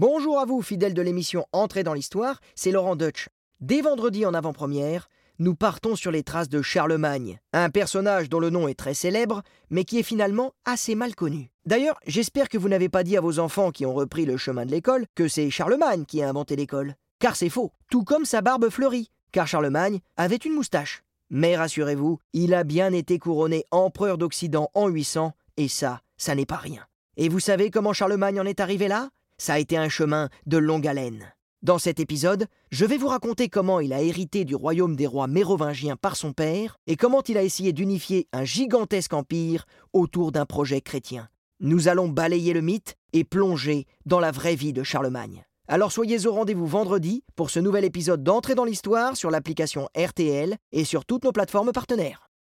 Bonjour à vous, fidèles de l'émission Entrée dans l'Histoire, c'est Laurent Deutsch. Dès vendredi en avant-première, nous partons sur les traces de Charlemagne, un personnage dont le nom est très célèbre, mais qui est finalement assez mal connu. D'ailleurs, j'espère que vous n'avez pas dit à vos enfants qui ont repris le chemin de l'école que c'est Charlemagne qui a inventé l'école. Car c'est faux, tout comme sa barbe fleurie, car Charlemagne avait une moustache. Mais rassurez-vous, il a bien été couronné empereur d'Occident en 800, et ça, ça n'est pas rien. Et vous savez comment Charlemagne en est arrivé là? Ça a été un chemin de longue haleine. Dans cet épisode, je vais vous raconter comment il a hérité du royaume des rois mérovingiens par son père et comment il a essayé d'unifier un gigantesque empire autour d'un projet chrétien. Nous allons balayer le mythe et plonger dans la vraie vie de Charlemagne. Alors soyez au rendez-vous vendredi pour ce nouvel épisode d'entrée dans l'histoire sur l'application RTL et sur toutes nos plateformes partenaires.